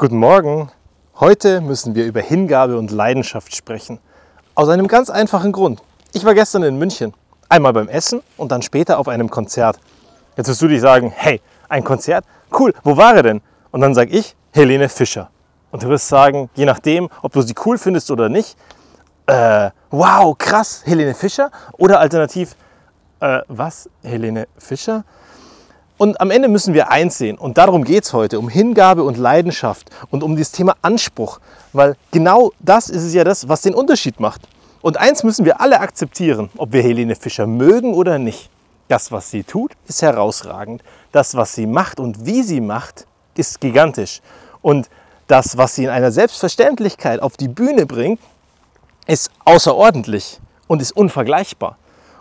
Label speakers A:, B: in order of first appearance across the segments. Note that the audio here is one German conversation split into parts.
A: Guten Morgen. Heute müssen wir über Hingabe und Leidenschaft sprechen. Aus einem ganz einfachen Grund. Ich war gestern in München. Einmal beim Essen und dann später auf einem Konzert. Jetzt wirst du dich sagen, hey, ein Konzert? Cool, wo war er denn? Und dann sage ich, Helene Fischer. Und du wirst sagen, je nachdem, ob du sie cool findest oder nicht, äh, wow, krass, Helene Fischer? Oder alternativ, äh, was, Helene Fischer? Und am Ende müssen wir eins sehen, und darum geht es heute, um Hingabe und Leidenschaft und um das Thema Anspruch, weil genau das ist es ja das, was den Unterschied macht. Und eins müssen wir alle akzeptieren, ob wir Helene Fischer mögen oder nicht. Das, was sie tut, ist herausragend. Das, was sie macht und wie sie macht, ist gigantisch. Und das, was sie in einer Selbstverständlichkeit auf die Bühne bringt, ist außerordentlich und ist unvergleichbar.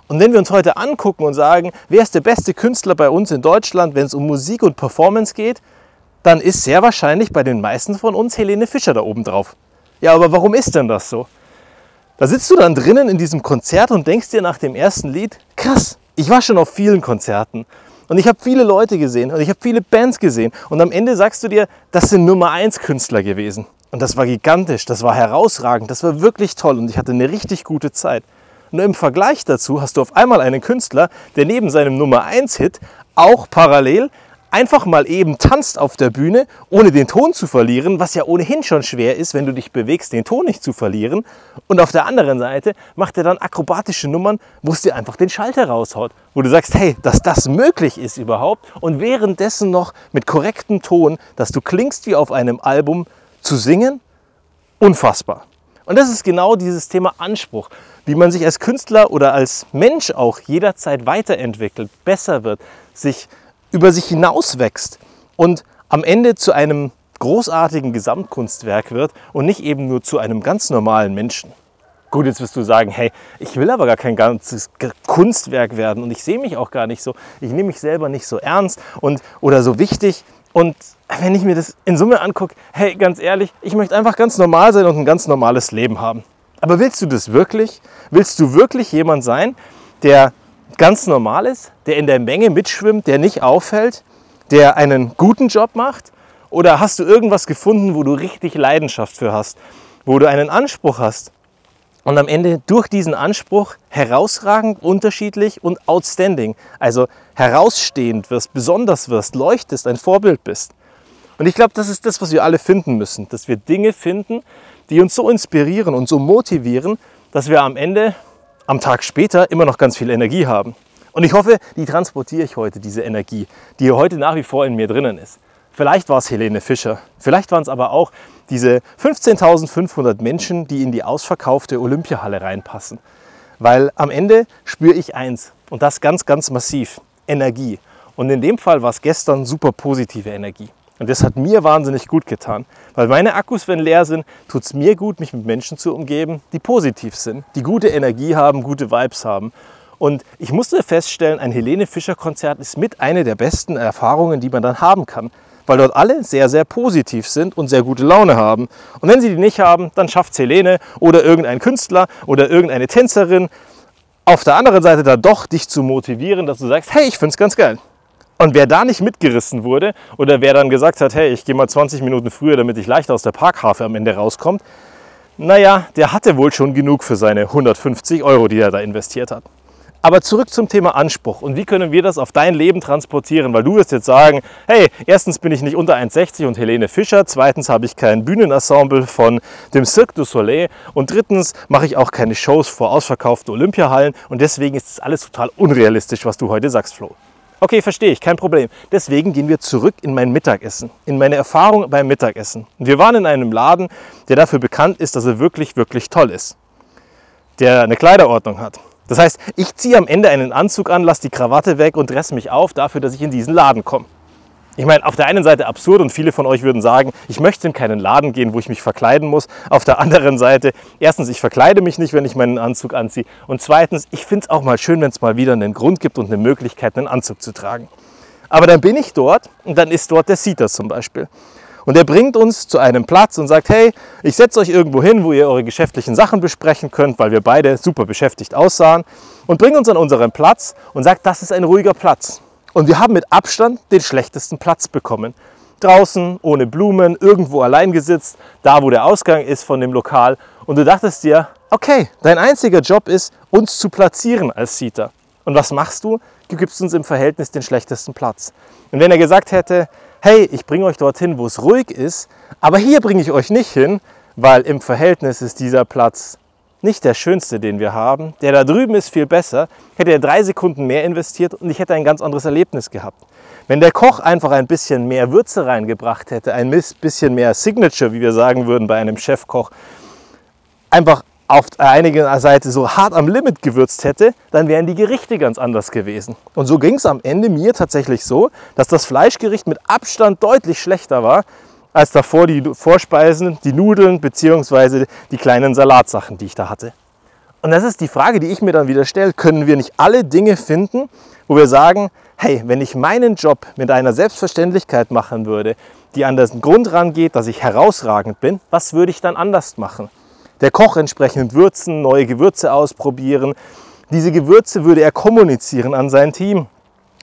A: Und wenn wir uns heute angucken und sagen, wer ist der beste Künstler bei uns in Deutschland, wenn es um Musik und Performance geht, dann ist sehr wahrscheinlich bei den meisten von uns Helene Fischer da oben drauf. Ja, aber warum ist denn das so? Da sitzt du dann drinnen in diesem Konzert und denkst dir nach dem ersten Lied, krass, ich war schon auf vielen Konzerten und ich habe viele Leute gesehen und ich habe viele Bands gesehen und am Ende sagst du dir, das sind Nummer 1 Künstler gewesen. Und das war gigantisch, das war herausragend, das war wirklich toll und ich hatte eine richtig gute Zeit. Nur im Vergleich dazu hast du auf einmal einen Künstler, der neben seinem Nummer 1 Hit auch parallel einfach mal eben tanzt auf der Bühne, ohne den Ton zu verlieren, was ja ohnehin schon schwer ist, wenn du dich bewegst, den Ton nicht zu verlieren. Und auf der anderen Seite macht er dann akrobatische Nummern, wo es dir einfach den Schalter raushaut, wo du sagst, hey, dass das möglich ist überhaupt und währenddessen noch mit korrektem Ton, dass du klingst wie auf einem Album, zu singen, unfassbar. Und das ist genau dieses Thema Anspruch, wie man sich als Künstler oder als Mensch auch jederzeit weiterentwickelt, besser wird, sich über sich hinauswächst und am Ende zu einem großartigen Gesamtkunstwerk wird und nicht eben nur zu einem ganz normalen Menschen. Gut, jetzt wirst du sagen, hey, ich will aber gar kein ganzes Kunstwerk werden und ich sehe mich auch gar nicht so, ich nehme mich selber nicht so ernst und oder so wichtig und wenn ich mir das in Summe angucke, hey, ganz ehrlich, ich möchte einfach ganz normal sein und ein ganz normales Leben haben. Aber willst du das wirklich? Willst du wirklich jemand sein, der ganz normal ist, der in der Menge mitschwimmt, der nicht auffällt, der einen guten Job macht? Oder hast du irgendwas gefunden, wo du richtig Leidenschaft für hast, wo du einen Anspruch hast und am Ende durch diesen Anspruch herausragend, unterschiedlich und outstanding, also herausstehend wirst, besonders wirst, leuchtest, ein Vorbild bist? Und ich glaube, das ist das, was wir alle finden müssen, dass wir Dinge finden, die uns so inspirieren und so motivieren, dass wir am Ende am Tag später immer noch ganz viel Energie haben. Und ich hoffe, die transportiere ich heute, diese Energie, die heute nach wie vor in mir drinnen ist. Vielleicht war es Helene Fischer, vielleicht waren es aber auch diese 15.500 Menschen, die in die ausverkaufte Olympiahalle reinpassen. Weil am Ende spüre ich eins und das ganz, ganz massiv, Energie. Und in dem Fall war es gestern super positive Energie. Und das hat mir wahnsinnig gut getan. Weil meine Akkus, wenn leer sind, tut es mir gut, mich mit Menschen zu umgeben, die positiv sind, die gute Energie haben, gute Vibes haben. Und ich musste feststellen, ein Helene Fischer Konzert ist mit einer der besten Erfahrungen, die man dann haben kann. Weil dort alle sehr, sehr positiv sind und sehr gute Laune haben. Und wenn sie die nicht haben, dann schafft es Helene oder irgendein Künstler oder irgendeine Tänzerin auf der anderen Seite da doch dich zu motivieren, dass du sagst, hey, ich finde es ganz geil. Und wer da nicht mitgerissen wurde oder wer dann gesagt hat, hey, ich gehe mal 20 Minuten früher, damit ich leicht aus der Parkhafe am Ende rauskommt, naja, der hatte wohl schon genug für seine 150 Euro, die er da investiert hat. Aber zurück zum Thema Anspruch und wie können wir das auf dein Leben transportieren? Weil du wirst jetzt sagen, hey, erstens bin ich nicht unter 1,60 und Helene Fischer, zweitens habe ich kein Bühnenensemble von dem Cirque du Soleil und drittens mache ich auch keine Shows vor ausverkauften Olympiahallen und deswegen ist es alles total unrealistisch, was du heute sagst, Flo. Okay, verstehe ich, kein Problem. Deswegen gehen wir zurück in mein Mittagessen, in meine Erfahrung beim Mittagessen. Wir waren in einem Laden, der dafür bekannt ist, dass er wirklich, wirklich toll ist. Der eine Kleiderordnung hat. Das heißt, ich ziehe am Ende einen Anzug an, lasse die Krawatte weg und dresse mich auf dafür, dass ich in diesen Laden komme. Ich meine, auf der einen Seite absurd und viele von euch würden sagen, ich möchte in keinen Laden gehen, wo ich mich verkleiden muss. Auf der anderen Seite, erstens, ich verkleide mich nicht, wenn ich meinen Anzug anziehe. Und zweitens, ich finde es auch mal schön, wenn es mal wieder einen Grund gibt und eine Möglichkeit, einen Anzug zu tragen. Aber dann bin ich dort und dann ist dort der Sieter zum Beispiel. Und er bringt uns zu einem Platz und sagt, hey, ich setze euch irgendwo hin, wo ihr eure geschäftlichen Sachen besprechen könnt, weil wir beide super beschäftigt aussahen. Und bringt uns an unseren Platz und sagt, das ist ein ruhiger Platz. Und wir haben mit Abstand den schlechtesten Platz bekommen. draußen, ohne Blumen, irgendwo allein gesitzt, da wo der Ausgang ist von dem Lokal. Und du dachtest dir, okay, dein einziger Job ist, uns zu platzieren als Seater. Und was machst du? Du gibst uns im Verhältnis den schlechtesten Platz. Und wenn er gesagt hätte, hey, ich bringe euch dorthin, wo es ruhig ist, aber hier bringe ich euch nicht hin, weil im Verhältnis ist dieser Platz nicht der schönste, den wir haben. Der da drüben ist viel besser. Hätte er drei Sekunden mehr investiert und ich hätte ein ganz anderes Erlebnis gehabt. Wenn der Koch einfach ein bisschen mehr Würze reingebracht hätte, ein bisschen mehr Signature, wie wir sagen würden bei einem Chefkoch, einfach auf einiger Seite so hart am Limit gewürzt hätte, dann wären die Gerichte ganz anders gewesen. Und so ging es am Ende mir tatsächlich so, dass das Fleischgericht mit Abstand deutlich schlechter war als davor die Vorspeisen, die Nudeln bzw. die kleinen Salatsachen, die ich da hatte. Und das ist die Frage, die ich mir dann wieder stelle. Können wir nicht alle Dinge finden, wo wir sagen, hey, wenn ich meinen Job mit einer Selbstverständlichkeit machen würde, die an den Grund rangeht, dass ich herausragend bin, was würde ich dann anders machen? Der Koch entsprechend würzen, neue Gewürze ausprobieren. Diese Gewürze würde er kommunizieren an sein Team,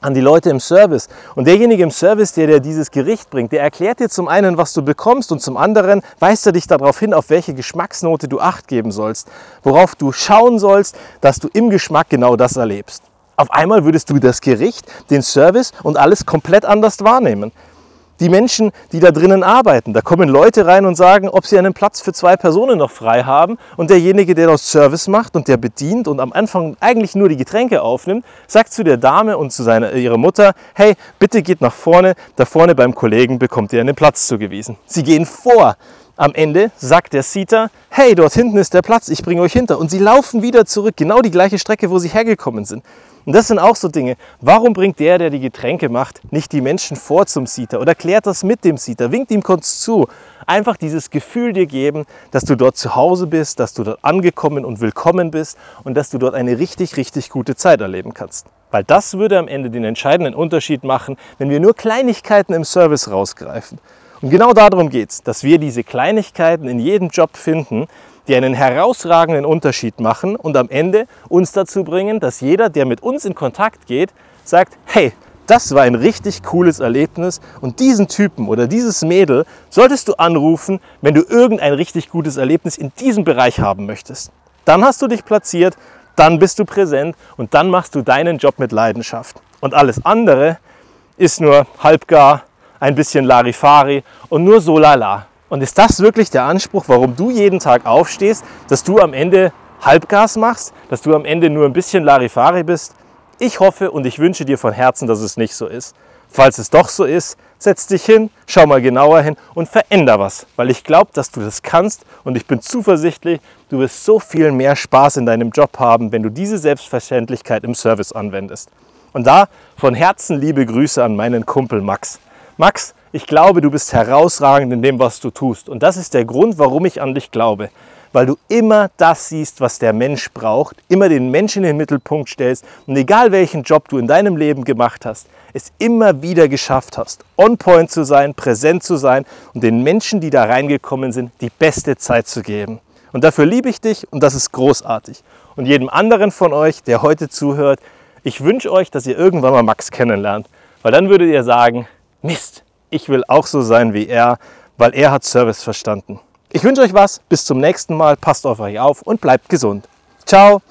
A: an die Leute im Service. Und derjenige im Service, der dir dieses Gericht bringt, der erklärt dir zum einen, was du bekommst und zum anderen weist er dich darauf hin, auf welche Geschmacksnote du acht geben sollst, worauf du schauen sollst, dass du im Geschmack genau das erlebst. Auf einmal würdest du das Gericht, den Service und alles komplett anders wahrnehmen die Menschen, die da drinnen arbeiten. Da kommen Leute rein und sagen, ob sie einen Platz für zwei Personen noch frei haben. Und derjenige, der dort Service macht und der bedient und am Anfang eigentlich nur die Getränke aufnimmt, sagt zu der Dame und zu seiner, ihrer Mutter, hey, bitte geht nach vorne, da vorne beim Kollegen bekommt ihr einen Platz zugewiesen. Sie gehen vor. Am Ende sagt der Sita, hey, dort hinten ist der Platz, ich bringe euch hinter. Und sie laufen wieder zurück, genau die gleiche Strecke, wo sie hergekommen sind. Und das sind auch so Dinge. Warum bringt der, der die Getränke macht, nicht die Menschen vor zum Sieter oder klärt das mit dem Sieter, winkt ihm kurz zu? Einfach dieses Gefühl dir geben, dass du dort zu Hause bist, dass du dort angekommen und willkommen bist und dass du dort eine richtig, richtig gute Zeit erleben kannst. Weil das würde am Ende den entscheidenden Unterschied machen, wenn wir nur Kleinigkeiten im Service rausgreifen. Und genau darum geht es, dass wir diese Kleinigkeiten in jedem Job finden, die einen herausragenden Unterschied machen und am Ende uns dazu bringen, dass jeder, der mit uns in Kontakt geht, sagt, hey, das war ein richtig cooles Erlebnis und diesen Typen oder dieses Mädel solltest du anrufen, wenn du irgendein richtig gutes Erlebnis in diesem Bereich haben möchtest. Dann hast du dich platziert, dann bist du präsent und dann machst du deinen Job mit Leidenschaft. Und alles andere ist nur halbgar, ein bisschen Larifari und nur so lala. Und ist das wirklich der Anspruch, warum du jeden Tag aufstehst, dass du am Ende Halbgas machst, dass du am Ende nur ein bisschen Larifari bist? Ich hoffe und ich wünsche dir von Herzen, dass es nicht so ist. Falls es doch so ist, setz dich hin, schau mal genauer hin und veränder was, weil ich glaube, dass du das kannst und ich bin zuversichtlich, du wirst so viel mehr Spaß in deinem Job haben, wenn du diese Selbstverständlichkeit im Service anwendest. Und da von Herzen liebe Grüße an meinen Kumpel Max. Max, ich glaube, du bist herausragend in dem, was du tust. Und das ist der Grund, warum ich an dich glaube. Weil du immer das siehst, was der Mensch braucht, immer den Menschen in den Mittelpunkt stellst und egal welchen Job du in deinem Leben gemacht hast, es immer wieder geschafft hast, on point zu sein, präsent zu sein und den Menschen, die da reingekommen sind, die beste Zeit zu geben. Und dafür liebe ich dich und das ist großartig. Und jedem anderen von euch, der heute zuhört, ich wünsche euch, dass ihr irgendwann mal Max kennenlernt, weil dann würdet ihr sagen, Mist, ich will auch so sein wie er, weil er hat Service verstanden. Ich wünsche euch was, bis zum nächsten Mal, passt auf euch auf und bleibt gesund. Ciao!